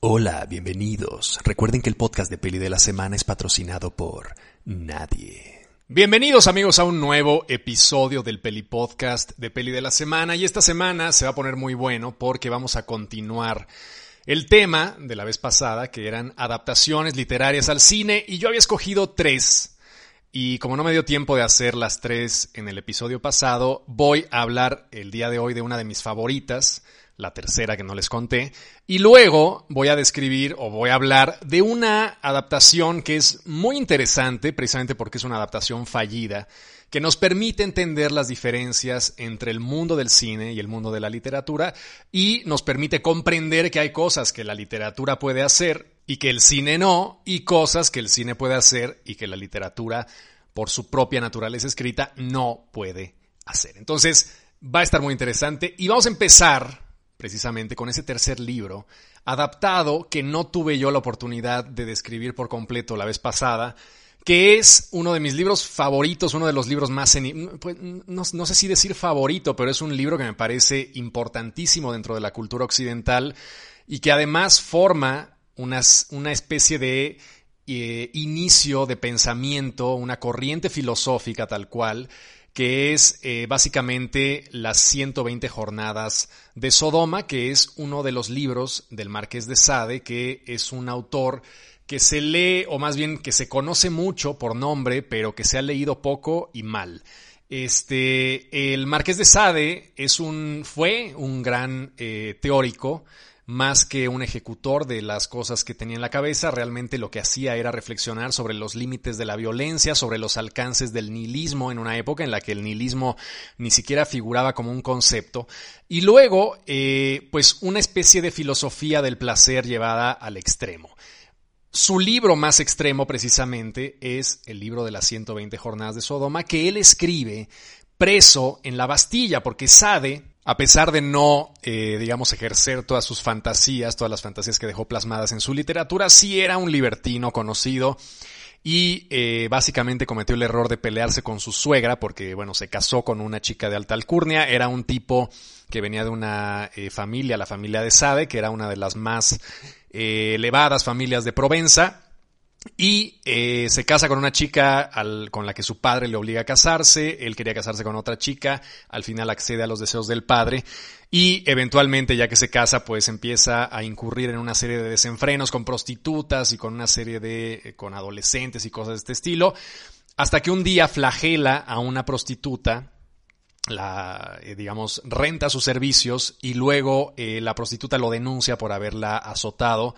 Hola, bienvenidos. Recuerden que el podcast de Peli de la Semana es patrocinado por nadie. Bienvenidos amigos a un nuevo episodio del Peli Podcast de Peli de la Semana y esta semana se va a poner muy bueno porque vamos a continuar el tema de la vez pasada que eran adaptaciones literarias al cine y yo había escogido tres y como no me dio tiempo de hacer las tres en el episodio pasado voy a hablar el día de hoy de una de mis favoritas la tercera que no les conté, y luego voy a describir o voy a hablar de una adaptación que es muy interesante, precisamente porque es una adaptación fallida, que nos permite entender las diferencias entre el mundo del cine y el mundo de la literatura, y nos permite comprender que hay cosas que la literatura puede hacer y que el cine no, y cosas que el cine puede hacer y que la literatura, por su propia naturaleza escrita, no puede hacer. Entonces, va a estar muy interesante y vamos a empezar precisamente con ese tercer libro, adaptado que no tuve yo la oportunidad de describir por completo la vez pasada, que es uno de mis libros favoritos, uno de los libros más... Pues, no, sé si decir favorito, pero es un libro que me parece importantísimo dentro de la cultura occidental y que además forma una especie de eh, inicio de pensamiento, una corriente filosófica tal cual, que es eh, básicamente las 120 jornadas de Sodoma, que es uno de los libros del Marqués de Sade, que es un autor que se lee, o más bien que se conoce mucho por nombre, pero que se ha leído poco y mal. Este, el Marqués de Sade es un, fue un gran eh, teórico, más que un ejecutor de las cosas que tenía en la cabeza, realmente lo que hacía era reflexionar sobre los límites de la violencia, sobre los alcances del nihilismo en una época en la que el nihilismo ni siquiera figuraba como un concepto, y luego, eh, pues una especie de filosofía del placer llevada al extremo. Su libro más extremo precisamente es el libro de las 120 jornadas de Sodoma, que él escribe preso en la Bastilla, porque Sade, a pesar de no, eh, digamos, ejercer todas sus fantasías, todas las fantasías que dejó plasmadas en su literatura, sí era un libertino conocido y eh, básicamente cometió el error de pelearse con su suegra porque, bueno, se casó con una chica de alta alcurnia, era un tipo que venía de una eh, familia, la familia de Sade, que era una de las más elevadas familias de Provenza, y eh, se casa con una chica con la que su padre le obliga a casarse, él quería casarse con otra chica, al final accede a los deseos del padre. Y eventualmente ya que se casa pues empieza a incurrir en una serie de desenfrenos con prostitutas y con una serie de eh, con adolescentes y cosas de este estilo, hasta que un día flagela a una prostituta la, eh, digamos, renta sus servicios y luego la prostituta lo denuncia por haberla azotado.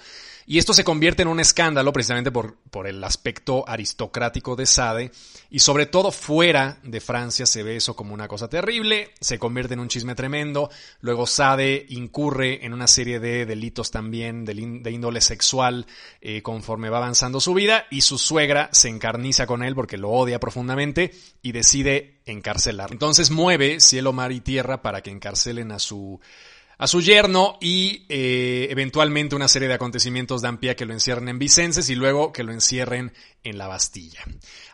Y esto se convierte en un escándalo precisamente por, por, el aspecto aristocrático de Sade. Y sobre todo fuera de Francia se ve eso como una cosa terrible, se convierte en un chisme tremendo, luego Sade incurre en una serie de delitos también de, índole sexual eh, conforme va avanzando su vida y su suegra se encarniza con él porque lo odia profundamente y decide encarcelar. Entonces mueve cielo, mar y tierra para que encarcelen a su a su yerno y eh, eventualmente una serie de acontecimientos dan pie a que lo encierren en Vicences y luego que lo encierren en la Bastilla.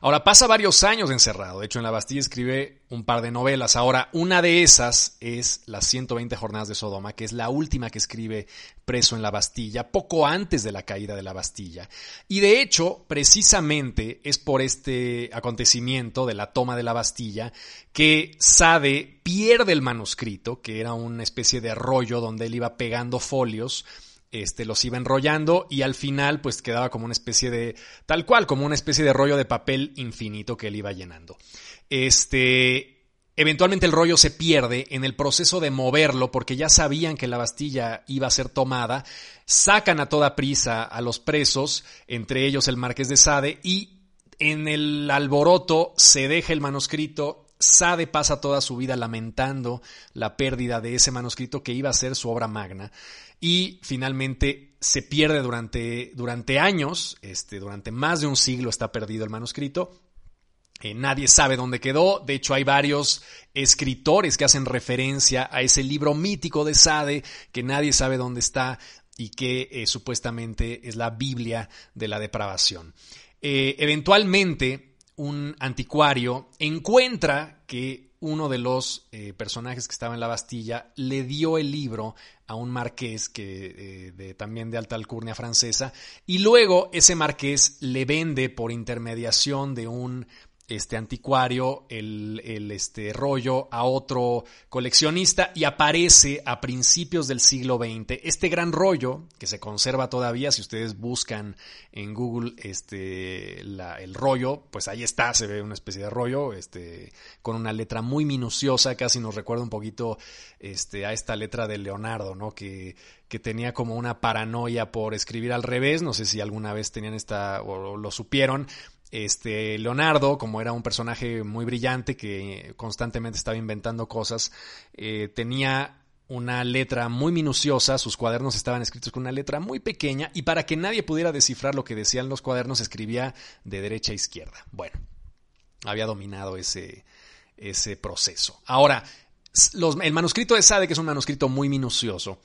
Ahora pasa varios años encerrado, de hecho en la Bastilla escribe un par de novelas, ahora una de esas es Las 120 Jornadas de Sodoma, que es la última que escribe preso en la Bastilla, poco antes de la caída de la Bastilla. Y de hecho, precisamente es por este acontecimiento de la toma de la Bastilla que Sade pierde el manuscrito, que era una especie de rollo donde él iba pegando folios, este, los iba enrollando y al final pues quedaba como una especie de, tal cual, como una especie de rollo de papel infinito que él iba llenando. Este, Eventualmente el rollo se pierde en el proceso de moverlo porque ya sabían que la Bastilla iba a ser tomada, sacan a toda prisa a los presos, entre ellos el marqués de Sade, y en el alboroto se deja el manuscrito, Sade pasa toda su vida lamentando la pérdida de ese manuscrito que iba a ser su obra magna. Y finalmente se pierde durante, durante años, este, durante más de un siglo está perdido el manuscrito eh, nadie sabe dónde quedó. De hecho, hay varios escritores que hacen referencia a ese libro mítico de Sade que nadie sabe dónde está y que eh, supuestamente es la Biblia de la depravación. Eh, eventualmente, un anticuario encuentra que uno de los personajes que estaba en la Bastilla le dio el libro a un marqués que, también de alta alcurnia francesa y luego ese marqués le vende por intermediación de un este anticuario, el, el, este rollo a otro coleccionista y aparece a principios del siglo XX. Este gran rollo, que se conserva todavía, si ustedes buscan en Google este, la, el rollo, pues ahí está, se ve una especie de rollo, este, con una letra muy minuciosa, casi nos recuerda un poquito este, a esta letra de Leonardo, ¿no? Que, que tenía como una paranoia por escribir al revés, no sé si alguna vez tenían esta o lo supieron, este Leonardo, como era un personaje muy brillante que constantemente estaba inventando cosas, eh, tenía una letra muy minuciosa, sus cuadernos estaban escritos con una letra muy pequeña y para que nadie pudiera descifrar lo que decían los cuadernos escribía de derecha a izquierda. Bueno, había dominado ese, ese proceso. Ahora, el manuscrito de Sade, que es un manuscrito muy minucioso,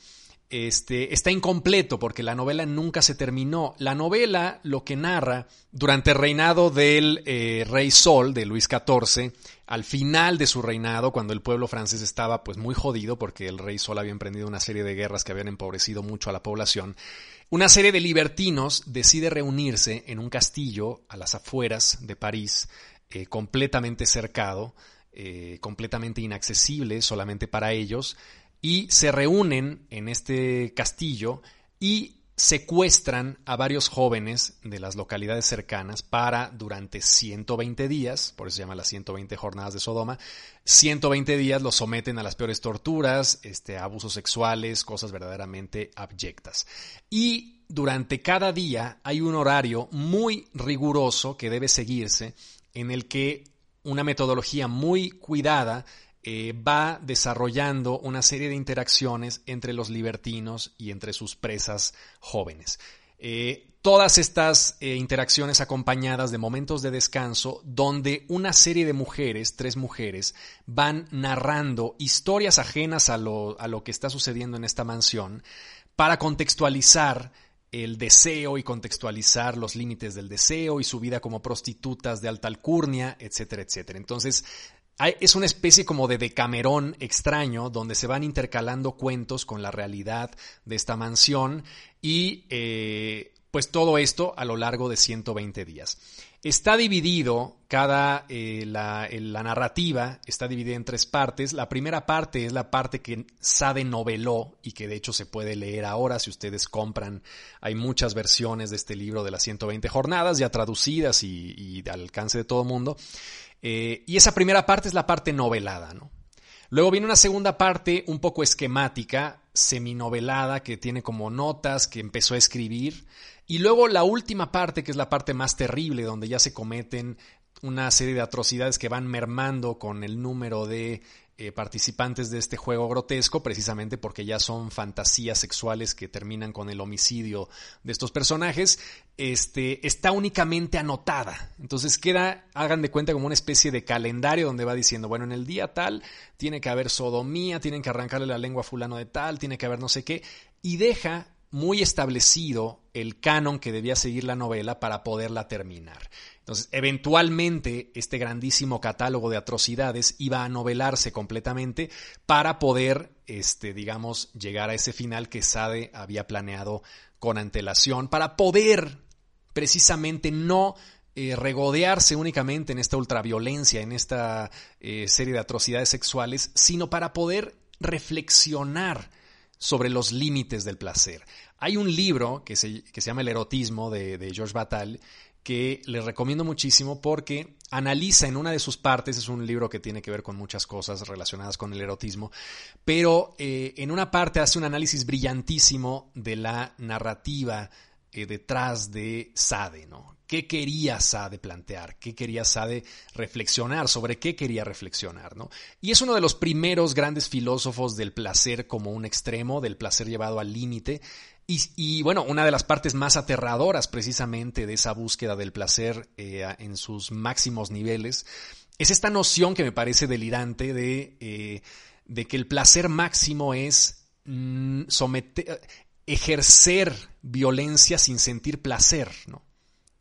este, está incompleto porque la novela nunca se terminó. La novela lo que narra durante el reinado del eh, rey Sol, de Luis XIV, al final de su reinado, cuando el pueblo francés estaba pues muy jodido porque el rey Sol había emprendido una serie de guerras que habían empobrecido mucho a la población, una serie de libertinos decide reunirse en un castillo a las afueras de París, eh, completamente cercado, eh, completamente inaccesible solamente para ellos, y se reúnen en este castillo y secuestran a varios jóvenes de las localidades cercanas para durante 120 días, por eso se llama las 120 jornadas de Sodoma, 120 días los someten a las peores torturas, este, abusos sexuales, cosas verdaderamente abyectas. Y durante cada día hay un horario muy riguroso que debe seguirse en el que una metodología muy cuidada eh, va desarrollando una serie de interacciones entre los libertinos y entre sus presas jóvenes. Eh, todas estas eh, interacciones acompañadas de momentos de descanso donde una serie de mujeres, tres mujeres, van narrando historias ajenas a lo, a lo que está sucediendo en esta mansión para contextualizar el deseo y contextualizar los límites del deseo y su vida como prostitutas de alta alcurnia, etcétera, etcétera. Entonces, es una especie como de decamerón extraño donde se van intercalando cuentos con la realidad de esta mansión y eh, pues todo esto a lo largo de 120 días. Está dividido, cada, eh, la, narrativa está dividida en tres partes. La primera parte es la parte que Sade noveló y que de hecho se puede leer ahora si ustedes compran. Hay muchas versiones de este libro de las 120 jornadas ya traducidas y, y al alcance de todo mundo. Eh, y esa primera parte es la parte novelada, ¿no? Luego viene una segunda parte un poco esquemática, seminovelada, que tiene como notas, que empezó a escribir. Y luego la última parte, que es la parte más terrible, donde ya se cometen una serie de atrocidades que van mermando con el número de eh, participantes de este juego grotesco, precisamente porque ya son fantasías sexuales que terminan con el homicidio de estos personajes, este, está únicamente anotada. Entonces queda, hagan de cuenta, como una especie de calendario donde va diciendo, bueno, en el día tal tiene que haber sodomía, tienen que arrancarle la lengua a fulano de tal, tiene que haber no sé qué, y deja muy establecido el canon que debía seguir la novela para poderla terminar. Entonces, eventualmente, este grandísimo catálogo de atrocidades iba a novelarse completamente para poder, este, digamos, llegar a ese final que Sade había planeado con antelación, para poder precisamente no eh, regodearse únicamente en esta ultraviolencia, en esta eh, serie de atrocidades sexuales, sino para poder reflexionar sobre los límites del placer. Hay un libro que se, que se llama El erotismo de, de George Batal que les recomiendo muchísimo porque analiza en una de sus partes, es un libro que tiene que ver con muchas cosas relacionadas con el erotismo, pero eh, en una parte hace un análisis brillantísimo de la narrativa eh, detrás de Sade, ¿no? ¿Qué quería Sade plantear? ¿Qué quería Sade reflexionar? ¿Sobre qué quería reflexionar? ¿no? Y es uno de los primeros grandes filósofos del placer como un extremo, del placer llevado al límite, y, bueno, una de las partes más aterradoras precisamente de esa búsqueda del placer eh, en sus máximos niveles es esta noción que me parece delirante de, eh, que el placer máximo es mm, someter, ejercer violencia sin sentir placer, ¿no?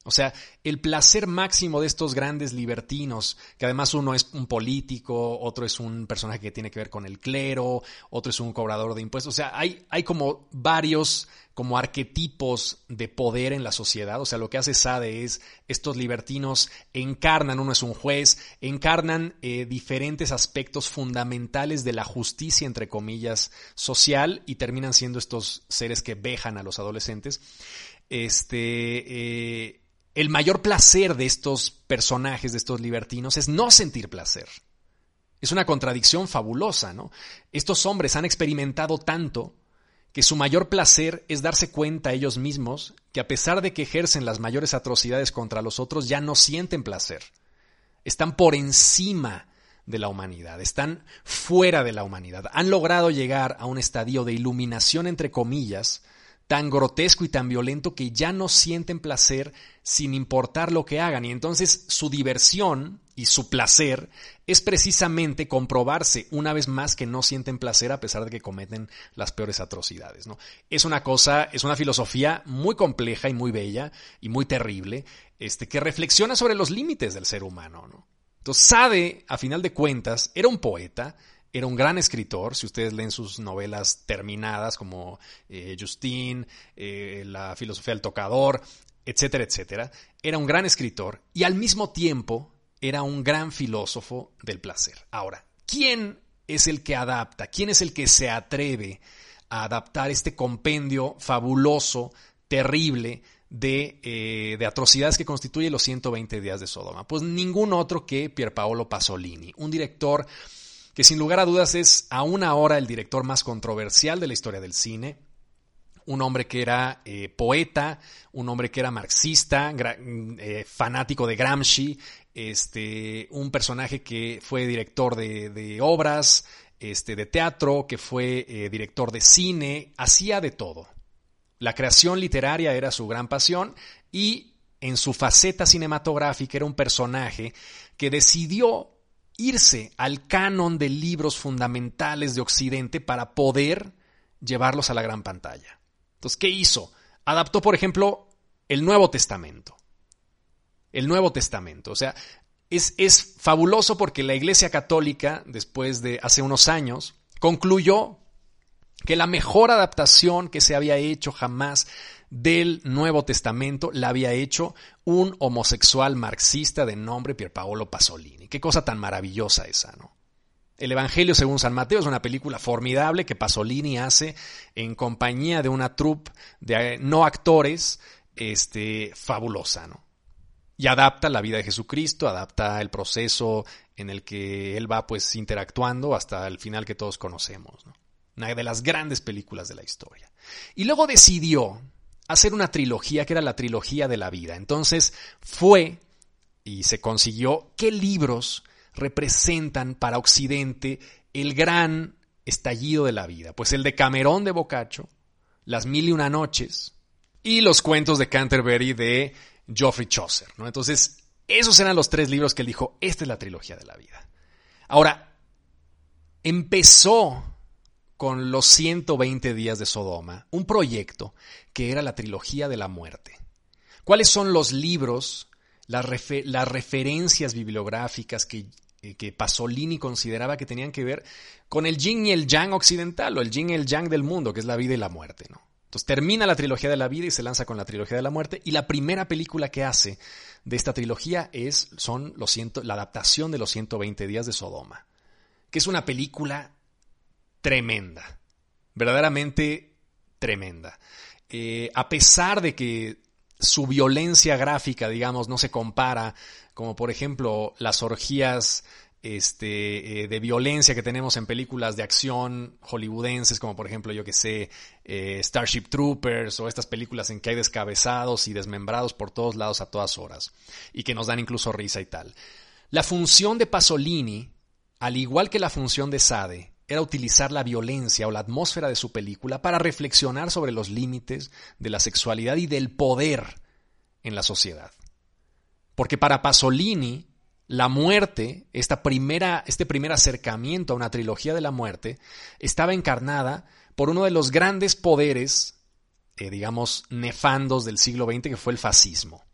O sea, el placer máximo de estos grandes libertinos, que además uno es un político, otro es un personaje que tiene que ver con el clero, otro es un cobrador de impuestos. O sea, hay, hay como varios como arquetipos de poder en la sociedad. O sea, lo que hace Sade es estos libertinos encarnan, uno es un juez, encarnan eh, diferentes aspectos fundamentales de la justicia, entre comillas, social y terminan siendo estos seres que vejan a los adolescentes. Este, eh, el mayor placer de estos personajes, de estos libertinos, es no sentir placer. Es una contradicción fabulosa, ¿no? Estos hombres han experimentado tanto que su mayor placer es darse cuenta ellos mismos que a pesar de que ejercen las mayores atrocidades contra los otros, ya no sienten placer. Están por encima de la humanidad, están fuera de la humanidad. Han logrado llegar a un estadio de iluminación, entre comillas, tan grotesco y tan violento que ya no sienten placer sin importar lo que hagan. Y entonces su diversión y su placer es precisamente comprobarse una vez más que no sienten placer a pesar de que cometen las peores atrocidades. ¿no? Es una cosa, es una filosofía muy compleja y muy bella y muy terrible, este, que reflexiona sobre los límites del ser humano. ¿no? Entonces Sade, a final de cuentas, era un poeta, era un gran escritor, si ustedes leen sus novelas terminadas como eh, Justine, eh, La filosofía del tocador, etcétera, etcétera. Era un gran escritor y al mismo tiempo era un gran filósofo del placer. Ahora, ¿quién es el que adapta? ¿Quién es el que se atreve a adaptar este compendio fabuloso, terrible, de, eh, de, atrocidades que constituye los 120 días de Sodoma? Pues ningún otro que Pierpaolo Pasolini, un director que sin lugar a dudas es aún ahora el director más controversial de la historia del cine, un hombre que era eh, poeta, un hombre que era marxista, eh, fanático de Gramsci, este, un personaje que fue director de, obras, este, de teatro, que fue eh, director de cine, hacía de todo. La creación literaria era su gran pasión y en su faceta cinematográfica era un personaje que decidió irse al canon de libros fundamentales de Occidente para poder llevarlos a la gran pantalla. Entonces, ¿qué hizo? Adaptó, por ejemplo, el Nuevo Testamento. El Nuevo Testamento. O sea, es, es fabuloso porque la Iglesia Católica, después de hace unos años, concluyó que la mejor adaptación que se había hecho jamás del Nuevo Testamento la había hecho un homosexual marxista de nombre Pierpaolo Pasolini. Qué cosa tan maravillosa esa, ¿no? El Evangelio según San Mateo es una película formidable que Pasolini hace en compañía de una troupe de eh, no actores este, fabulosa, ¿no? Y adapta la vida de Jesucristo, adapta el proceso en el que él va pues interactuando hasta el final que todos conocemos, ¿no? Una de las grandes películas de la historia. Y luego decidió, hacer una trilogía que era la trilogía de la vida. Entonces fue y se consiguió qué libros representan para Occidente el gran estallido de la vida. Pues el de Camerón de Boccaccio, Las Mil y Una Noches y los cuentos de Canterbury de Geoffrey Chaucer. Entonces, esos eran los tres libros que él dijo, esta es la trilogía de la vida. Ahora, empezó con los 120 días de Sodoma, un proyecto que era la trilogía de la muerte. ¿Cuáles son los libros, las, referencias bibliográficas que, eh, que, Pasolini consideraba que tenían que ver con el yin y el yang occidental o el yin y el yang del mundo, que es la vida y la muerte? ¿no? Entonces termina la trilogía de la vida y se lanza con la trilogía de la muerte y la primera película que hace de esta trilogía es son los la adaptación de los 120 días de Sodoma, que es una película tremenda, verdaderamente tremenda. Eh, a pesar de que su violencia gráfica, digamos, no se compara, como por ejemplo las orgías este, eh, de violencia que tenemos en películas de acción hollywoodenses, como por ejemplo, yo que sé, eh, Starship Troopers o estas películas en que hay descabezados y desmembrados por todos lados a todas horas y que nos dan incluso risa y tal. La función de Pasolini, al igual que la función de Sade, era utilizar la violencia o la atmósfera de su película para reflexionar sobre los límites de la sexualidad y del poder en la sociedad. Porque para Pasolini, la muerte, esta primera, este primer acercamiento a una trilogía de la muerte, estaba encarnada por uno de los grandes poderes, eh, digamos, nefandos del siglo XX, que fue el fascismo.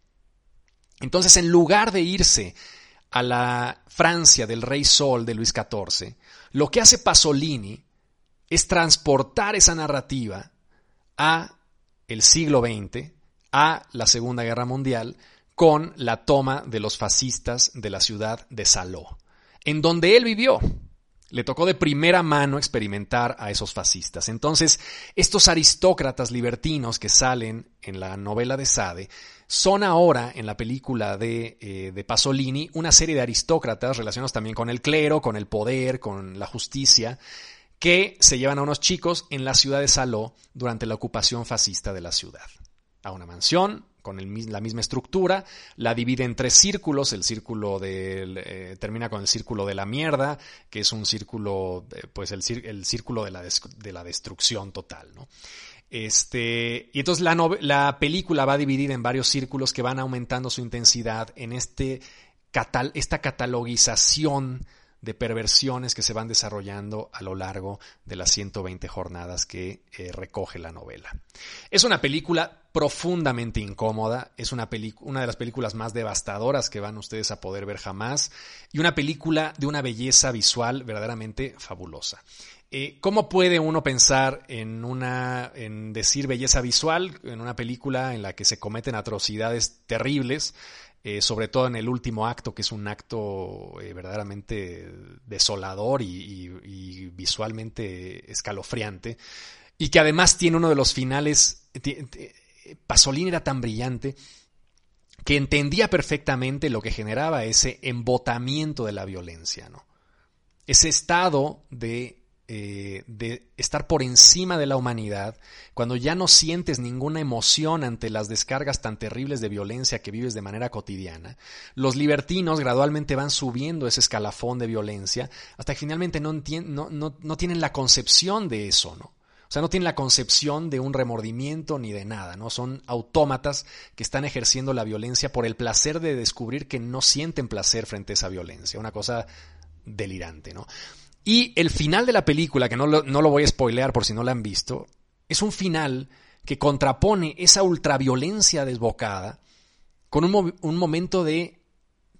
Entonces, en lugar de irse a la Francia del Rey Sol de Luis XIV, lo que hace Pasolini es transportar esa narrativa a el siglo XX, a la Segunda Guerra Mundial, con la toma de los fascistas de la ciudad de Saló, en donde él vivió. Le tocó de primera mano experimentar a esos fascistas. Entonces, estos aristócratas libertinos que salen en la novela de Sade son ahora, en la película de, eh, de, Pasolini, una serie de aristócratas relacionados también con el clero, con el poder, con la justicia, que se llevan a unos chicos en la ciudad de Saló durante la ocupación fascista de la ciudad. A una mansión, con la misma estructura, la divide en tres círculos, el círculo del, eh, termina con el círculo de la mierda, que es un círculo, eh, pues el, círculo de la, de la destrucción total, ¿no? Este, y entonces la, la, película va dividida en varios círculos que van aumentando su intensidad en este, esta catalogización de perversiones que se van desarrollando a lo largo de las 120 jornadas que eh, recoge la novela. Es una película profundamente incómoda, es una, una de las películas más devastadoras que van ustedes a poder ver jamás y una película de una belleza visual verdaderamente fabulosa. Eh, ¿Cómo puede uno pensar en una, en decir belleza visual en una película en la que se cometen atrocidades terribles? Eh, sobre todo en el último acto, que es un acto eh, verdaderamente desolador y, visualmente escalofriante, y que además tiene uno de los finales, Pasolini era tan brillante que entendía perfectamente lo que generaba ese embotamiento de la violencia, ¿no? Ese estado de eh, de estar por encima de la humanidad, cuando ya no sientes ninguna emoción ante las descargas tan terribles de violencia que vives de manera cotidiana, los libertinos gradualmente van subiendo ese escalafón de violencia hasta que finalmente no, no, no tienen la concepción de eso, ¿no? O sea, no tienen la concepción de un remordimiento ni de nada, ¿no? Son autómatas que están ejerciendo la violencia por el placer de descubrir que no sienten placer frente a esa violencia. Una cosa delirante, ¿no? Y el final de la película, que no lo, no lo voy a spoilear por si no la han visto, es un final que contrapone esa ultraviolencia desbocada con un, un, momento de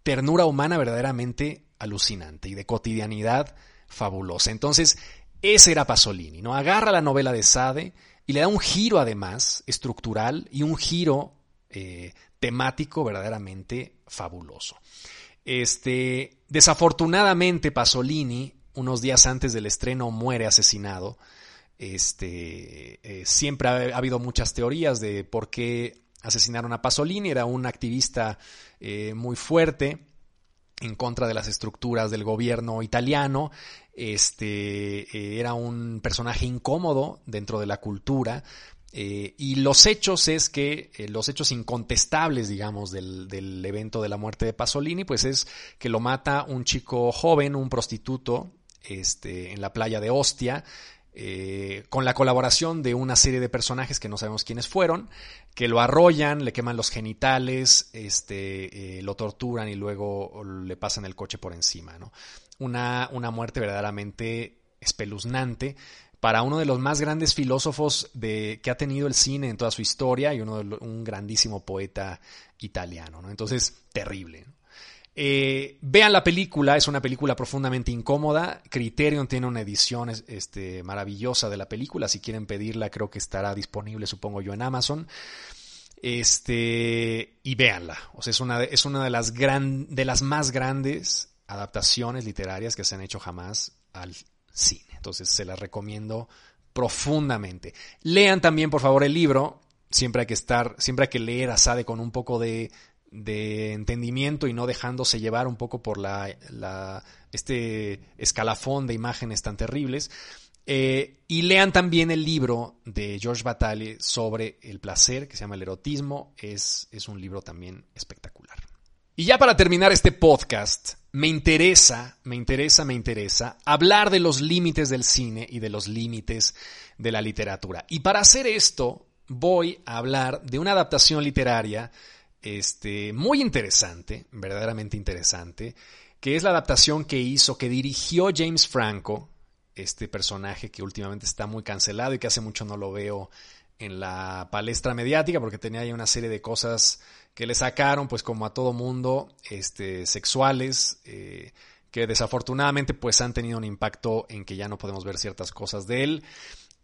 ternura humana verdaderamente alucinante y de cotidianidad fabulosa. Entonces, ese era Pasolini, ¿no? Agarra la novela de Sade y le da un giro además estructural y un giro eh, temático verdaderamente fabuloso. Este, desafortunadamente Pasolini unos días antes del estreno muere asesinado. Este, eh, siempre ha, habido muchas teorías de por qué asesinaron a Pasolini. Era un activista eh, muy fuerte en contra de las estructuras del gobierno italiano. Este, eh, era un personaje incómodo dentro de la cultura. y los hechos es que, los hechos incontestables, digamos, del, del, evento de la muerte de Pasolini, pues es que lo mata un chico joven, un prostituto, este, en la playa de Ostia, eh, con la colaboración de una serie de personajes que no sabemos quiénes fueron, que lo arrollan, le queman los genitales, este, eh, lo torturan y luego le pasan el coche por encima. ¿no? Una, una muerte verdaderamente espeluznante para uno de los más grandes filósofos de, que ha tenido el cine en toda su historia y uno de, un grandísimo poeta italiano. ¿no? Entonces, terrible. Eh, vean la película, es una película profundamente incómoda. Criterion tiene una edición este, maravillosa de la película. Si quieren pedirla, creo que estará disponible, supongo yo, en Amazon. Este, y véanla. O sea, es una de, es una de las gran, de las más grandes adaptaciones literarias que se han hecho jamás al cine. Entonces, se las recomiendo profundamente. Lean también, por favor, el libro. Siempre hay que estar, siempre hay que leer a Sade con un poco de de entendimiento y no dejándose llevar un poco por la, este escalafón de imágenes tan terribles. Eh, y lean también el libro de George Bataille sobre el placer, que se llama El erotismo. Es, es un libro también espectacular. Y ya para terminar este podcast, me interesa, me interesa, me interesa hablar de los límites del cine y de los límites de la literatura. Y para hacer esto, voy a hablar de una adaptación literaria este, muy interesante, verdaderamente interesante, que es la adaptación que hizo, que dirigió James Franco, este personaje que últimamente está muy cancelado y que hace mucho no lo veo en la palestra mediática porque tenía ahí una serie de cosas que le sacaron, pues como a todo mundo, este, sexuales, eh, que desafortunadamente pues han tenido un impacto en que ya no podemos ver ciertas cosas de él.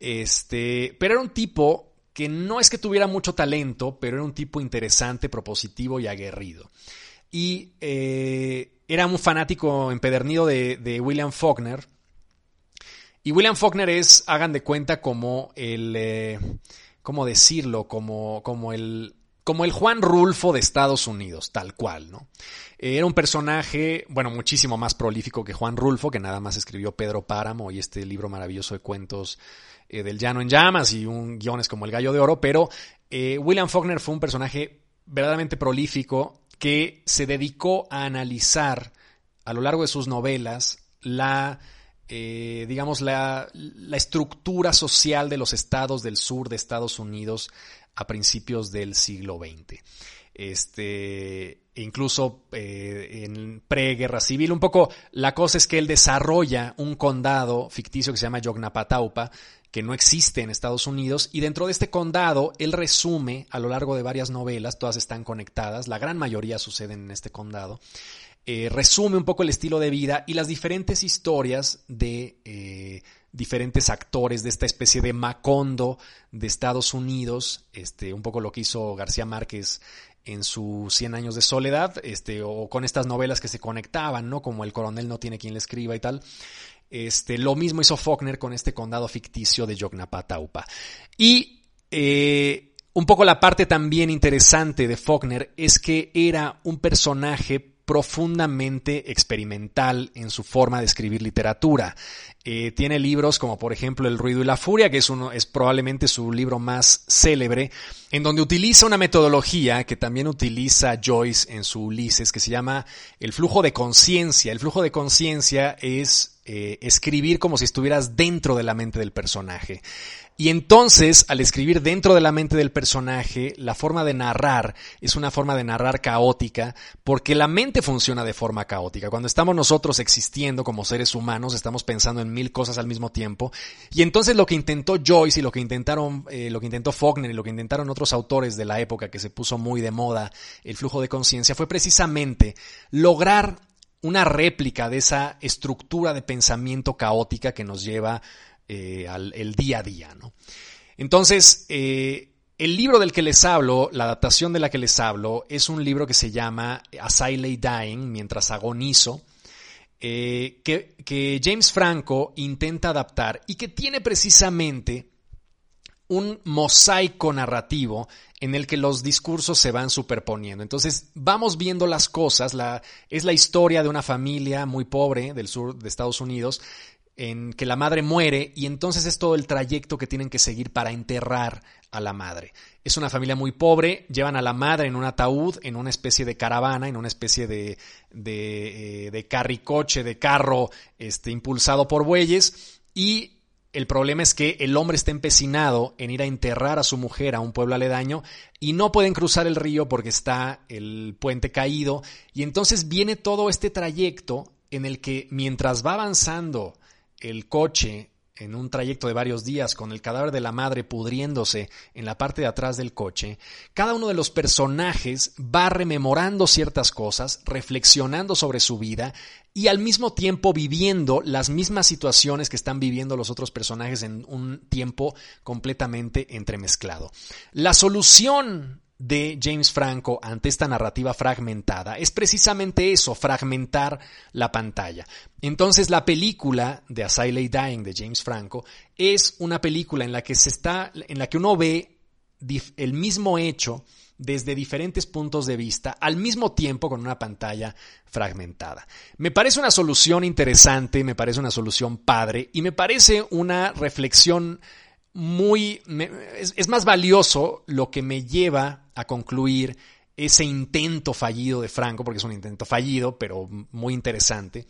Este, pero era un tipo que no es que tuviera mucho talento, pero era un tipo interesante, propositivo y aguerrido. Y eh, era un fanático empedernido de, William Faulkner. Y William Faulkner es, hagan de cuenta, como el, eh, ¿cómo decirlo? Como, como el, como el Juan Rulfo de Estados Unidos, tal cual, ¿no? Era un personaje, bueno, muchísimo más prolífico que Juan Rulfo, que nada más escribió Pedro Páramo y este libro maravilloso de cuentos eh, del Llano en Llamas y un guiones como El Gallo de Oro, pero eh, William Faulkner fue un personaje verdaderamente prolífico que se dedicó a analizar a lo largo de sus novelas la, eh, digamos, la, la, estructura social de los estados del sur de Estados Unidos a principios del siglo XX. Este, incluso en preguerra civil, un poco la cosa es que él desarrolla un condado ficticio que se llama Yognapataupa, que no existe en Estados Unidos, y dentro de este condado él resume a lo largo de varias novelas, todas están conectadas, la gran mayoría suceden en este condado, eh, resume un poco el estilo de vida y las diferentes historias de eh, diferentes actores de esta especie de Macondo de Estados Unidos, este, un poco lo que hizo García Márquez en su Cien años de soledad, este, o con estas novelas que se conectaban, ¿no? Como El coronel no tiene quien le escriba y tal. Este, lo mismo hizo Faulkner con este condado ficticio de Yognapataupa. Y eh, un poco la parte también interesante de Faulkner es que era un personaje profundamente experimental en su forma de escribir literatura. Eh, tiene libros como por ejemplo El ruido y la furia, que es, uno, es probablemente su libro más célebre, en donde utiliza una metodología que también utiliza Joyce en su Ulises, que se llama el flujo de conciencia. El flujo de conciencia es eh, escribir como si estuvieras dentro de la mente del personaje. Y entonces, al escribir dentro de la mente del personaje, la forma de narrar es una forma de narrar caótica, porque la mente funciona de forma caótica. Cuando estamos nosotros existiendo como seres humanos, estamos pensando en mil cosas al mismo tiempo. Y entonces lo que intentó Joyce y lo que intentaron, eh, lo que intentó Faulkner y lo que intentaron otros autores de la época que se puso muy de moda el flujo de conciencia fue precisamente lograr una réplica de esa estructura de pensamiento caótica que nos lleva eh, al el día a día. ¿no? Entonces, eh, el libro del que les hablo, la adaptación de la que les hablo, es un libro que se llama As I Lay Dying, mientras agonizo, eh, que, que James Franco intenta adaptar y que tiene precisamente un mosaico narrativo en el que los discursos se van superponiendo. Entonces vamos viendo las cosas, es la historia de una familia muy pobre del sur de Estados Unidos en que la madre muere y entonces es todo el trayecto que tienen que seguir para enterrar a la madre. Es una familia muy pobre, llevan a la madre en un ataúd, en una especie de caravana, en una especie de, de, eh, de carricoche, de carro este, impulsado por bueyes y el problema es que el hombre está empecinado en ir a enterrar a su mujer a un pueblo aledaño y no pueden cruzar el río porque está el puente caído. Y entonces viene todo este trayecto en el que mientras va avanzando el coche en un trayecto de varios días con el cadáver de la madre pudriéndose en la parte de atrás del coche, cada uno de los personajes va rememorando ciertas cosas, reflexionando sobre su vida y al mismo tiempo viviendo las mismas situaciones que están viviendo los otros personajes en un tiempo completamente entremezclado. La solución de James Franco ante esta narrativa fragmentada es precisamente eso, fragmentar la pantalla. Entonces la película de As I Lay Dying de James Franco es una película en la que se está, en la que uno ve el mismo hecho desde diferentes puntos de vista al mismo tiempo con una pantalla fragmentada. Me parece una solución interesante, me parece una solución padre y me parece una reflexión muy... es, más valioso lo que me lleva a concluir ese intento fallido de Franco, porque es un intento fallido, pero muy interesante,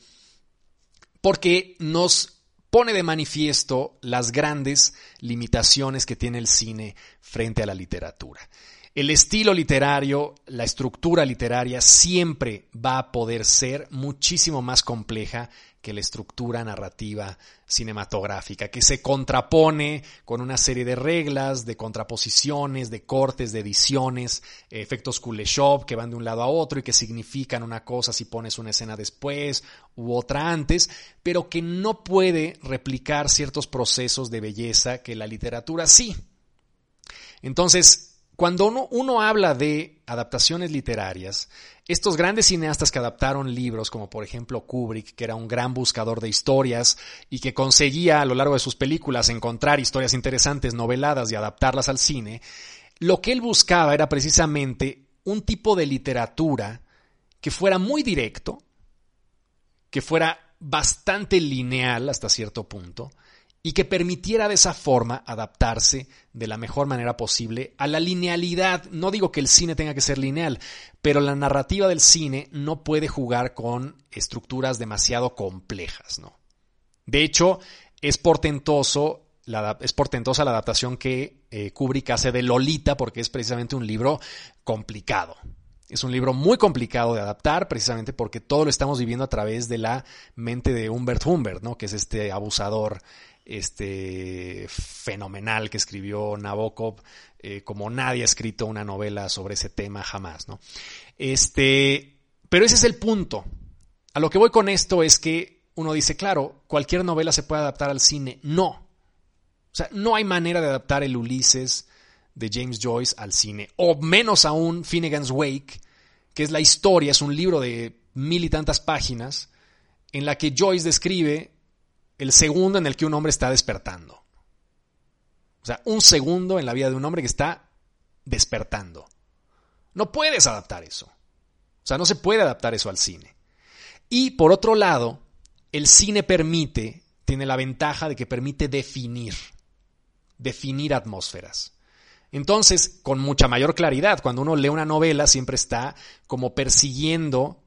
porque nos pone de manifiesto las grandes limitaciones que tiene el cine frente a la literatura. El estilo literario, la estructura literaria siempre va a poder ser muchísimo más compleja que la estructura narrativa cinematográfica, que se contrapone con una serie de reglas, de contraposiciones, de cortes, de ediciones, efectos Kuleshov que van de un lado a otro y que significan una cosa si pones una escena después u otra antes, pero que no puede replicar ciertos procesos de belleza que la literatura sí. Entonces, cuando uno, habla de adaptaciones literarias, estos grandes cineastas que adaptaron libros, como por ejemplo Kubrick, que era un gran buscador de historias y que conseguía a lo largo de sus películas encontrar historias interesantes, noveladas y adaptarlas al cine, lo que él buscaba era precisamente un tipo de literatura que fuera muy directo, que fuera bastante lineal hasta cierto punto, y que permitiera de esa forma adaptarse de la mejor manera posible a la linealidad. No digo que el cine tenga que ser lineal, pero la narrativa del cine no puede jugar con estructuras demasiado complejas, ¿no? De hecho, es portentoso es portentosa la adaptación que eh, Kubrick hace de Lolita porque es precisamente un libro complicado. Es un libro muy complicado de adaptar precisamente porque todo lo estamos viviendo a través de la mente de Humbert Humbert, ¿no? que es este abusador este fenomenal que escribió Nabokov, eh, como nadie ha escrito una novela sobre ese tema jamás, ¿no? Este, pero ese es el punto. A lo que voy con esto es que uno dice, claro, cualquier novela se puede adaptar al cine. No. O sea, no hay manera de adaptar el Ulises de James Joyce al cine. O menos aún Finnegan's Wake, que es la historia, es un libro de mil y tantas páginas, en la que Joyce describe el segundo en el que un hombre está despertando. O sea, un segundo en la vida de un hombre que está despertando. No puedes adaptar eso. O sea, no se puede adaptar eso al cine. Y por otro lado, el cine permite, tiene la ventaja de que permite definir, definir atmósferas. Entonces, con mucha mayor claridad, cuando uno lee una novela, siempre está como persiguiendo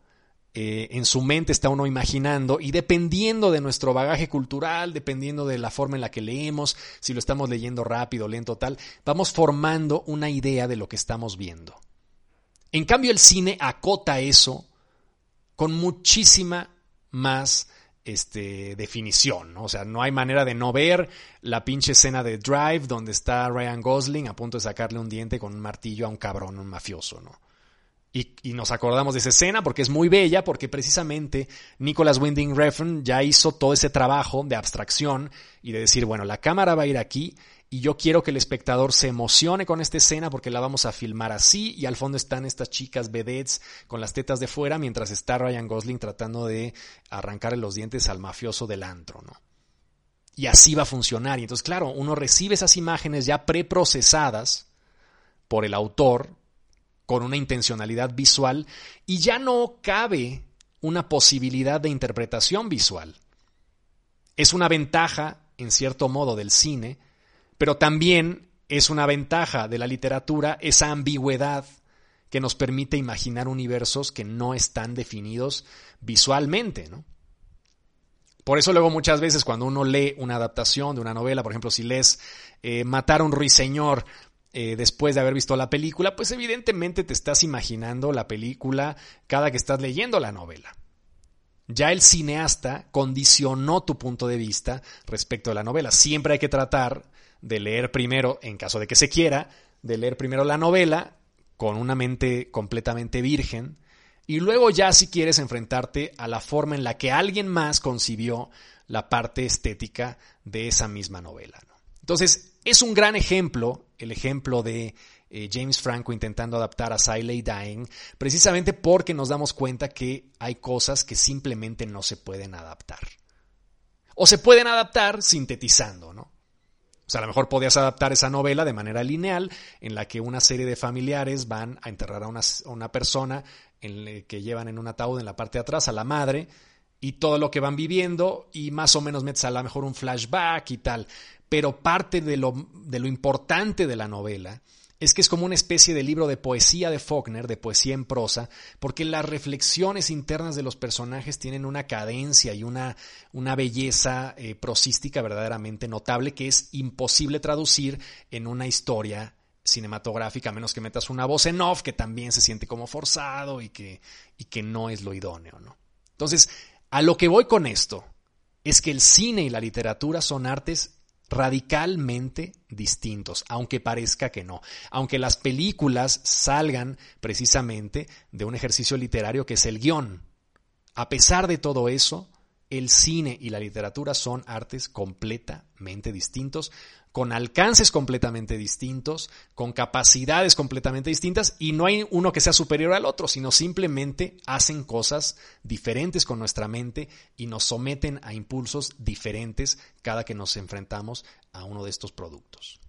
eh, en su mente está uno imaginando y dependiendo de nuestro bagaje cultural, dependiendo de la forma en la que leemos, si lo estamos leyendo rápido, lento, tal, vamos formando una idea de lo que estamos viendo. En cambio, el cine acota eso con muchísima más este, definición, O sea, no hay manera de no ver la pinche escena de Drive donde está Ryan Gosling a punto de sacarle un diente con un martillo a un cabrón, un mafioso, ¿no? Y, nos acordamos de esa escena porque es muy bella, porque precisamente Nicholas Winding Refn ya hizo todo ese trabajo de abstracción y de decir, bueno, la cámara va a ir aquí y yo quiero que el espectador se emocione con esta escena porque la vamos a filmar así y al fondo están estas chicas vedettes con las tetas de fuera mientras está Ryan Gosling tratando de arrancarle los dientes al mafioso del antro, ¿no? Y así va a funcionar. Y entonces, claro, uno recibe esas imágenes ya preprocesadas por el autor, con una intencionalidad visual y ya no cabe una posibilidad de interpretación visual. Es una ventaja, en cierto modo, del cine, pero también es una ventaja de la literatura esa ambigüedad que nos permite imaginar universos que no están definidos visualmente, ¿no? Por eso luego muchas veces cuando uno lee una adaptación de una novela, por ejemplo, si lees eh, Matar a un ruiseñor eh, después de haber visto la película, pues evidentemente te estás imaginando la película cada que estás leyendo la novela. Ya el cineasta condicionó tu punto de vista respecto a la novela. Siempre hay que tratar de leer primero, en caso de que se quiera, de leer primero la novela con una mente completamente virgen y luego ya si quieres enfrentarte a la forma en la que alguien más concibió la parte estética de esa misma novela. Entonces, es un gran ejemplo, el ejemplo de eh, James Franco intentando adaptar a Siley Dying, precisamente porque nos damos cuenta que hay cosas que simplemente no se pueden adaptar. O se pueden adaptar sintetizando, ¿no? O sea, a lo mejor podías adaptar esa novela de manera lineal, en la que una serie de familiares van a enterrar a una, persona en que llevan en un ataúd en la parte de atrás a la madre, y todo lo que van viviendo, y más o menos metes a lo mejor un flashback y tal pero parte de lo, de lo importante de la novela es que es como una especie de libro de poesía de Faulkner, de poesía en prosa, porque las reflexiones internas de los personajes tienen una cadencia y una, una belleza eh, prosística verdaderamente notable que es imposible traducir en una historia cinematográfica, a menos que metas una voz en off que también se siente como forzado y que, y que no es lo idóneo, ¿no? Entonces, a lo que voy con esto es que el cine y la literatura son artes radicalmente distintos, aunque parezca que no, aunque las películas salgan precisamente de un ejercicio literario que es el guion. A pesar de todo eso, el cine y la literatura son artes completamente distintos, con alcances completamente distintos, con capacidades completamente distintas, y no hay uno que sea superior al otro, sino simplemente hacen cosas diferentes con nuestra mente y nos someten a impulsos diferentes cada que nos enfrentamos a uno de estos productos.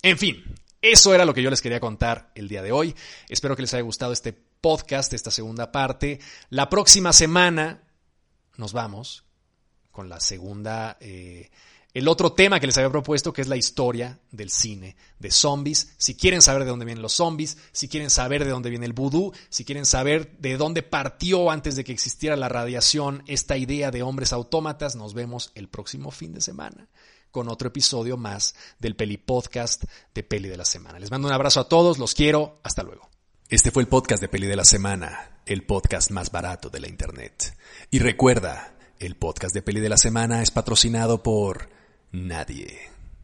En fin, eso era lo que yo les quería contar el día de hoy. Espero que les haya gustado este podcast, esta segunda parte. La próxima semana nos vamos con la segunda, eh, el otro tema que les había propuesto, que es la historia del cine de zombies. Si quieren saber de dónde vienen los zombies, si quieren saber de dónde viene el vudú, si quieren saber de dónde partió antes de que existiera la radiación esta idea de hombres autómatas, nos vemos el próximo fin de semana con otro episodio más del Peli Podcast de Peli de la Semana. Les mando un abrazo a todos, los quiero, hasta luego. Este fue el podcast de Peli de la Semana, el podcast más barato de la Internet. Y recuerda, el podcast de Peli de la Semana es patrocinado por nadie.